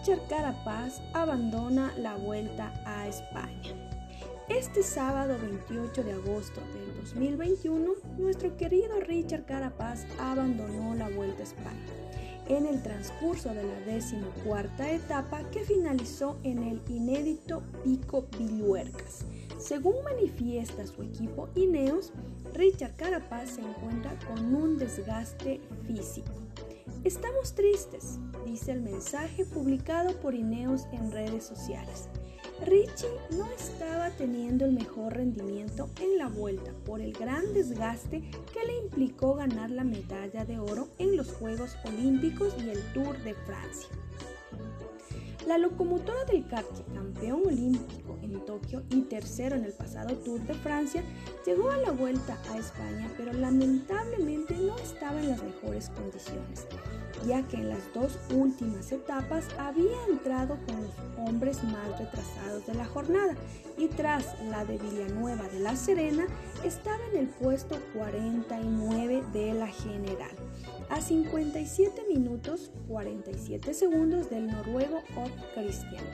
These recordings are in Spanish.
Richard Carapaz abandona la vuelta a España. Este sábado 28 de agosto del 2021, nuestro querido Richard Carapaz abandonó la Vuelta a España en el transcurso de la decimocuarta etapa que finalizó en el inédito Pico Villuercas. Según manifiesta su equipo Ineos, Richard Carapaz se encuentra con un desgaste físico. Estamos tristes, dice el mensaje publicado por Ineos en redes sociales. Richie no estaba teniendo el mejor rendimiento en la vuelta por el gran desgaste que le implicó ganar la medalla de oro en los Juegos Olímpicos y el Tour de Francia. La locomotora del karting, campeón olímpico en Tokio y tercero en el pasado Tour de Francia, llegó a la vuelta a España, pero lamentablemente no estaba en las mejores condiciones ya que en las dos últimas etapas había entrado con los hombres más retrasados de la jornada y tras la de Villanueva de la Serena estaba en el puesto 49 de la general, a 57 minutos 47 segundos del noruego Ott Christian.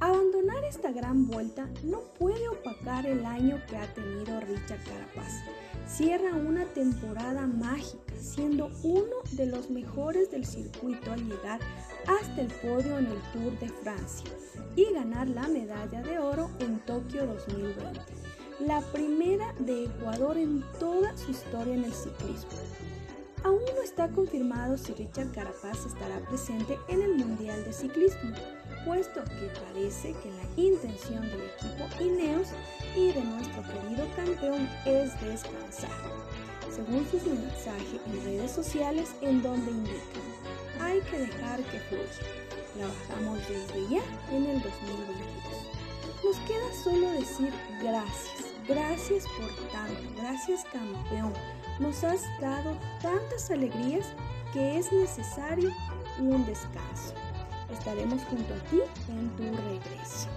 Abandonar esta gran vuelta no puede opacar el año que ha tenido Richard Carapaz cierra una temporada mágica, siendo uno de los mejores del circuito al llegar hasta el podio en el Tour de Francia y ganar la medalla de oro en Tokio 2020, la primera de Ecuador en toda su historia en el ciclismo. Aún no está confirmado si Richard Carapaz estará presente en el Mundial de Ciclismo, puesto que parece que la intención del equipo Ineos y de nuestro querido campeón es descansar, según su mensaje en redes sociales en donde indican, hay que dejar que fluya. Trabajamos desde ya en el 2022. Nos queda solo decir gracias, gracias por tanto, gracias campeón. Nos has dado tantas alegrías que es necesario un descanso. Estaremos junto a ti en tu regreso.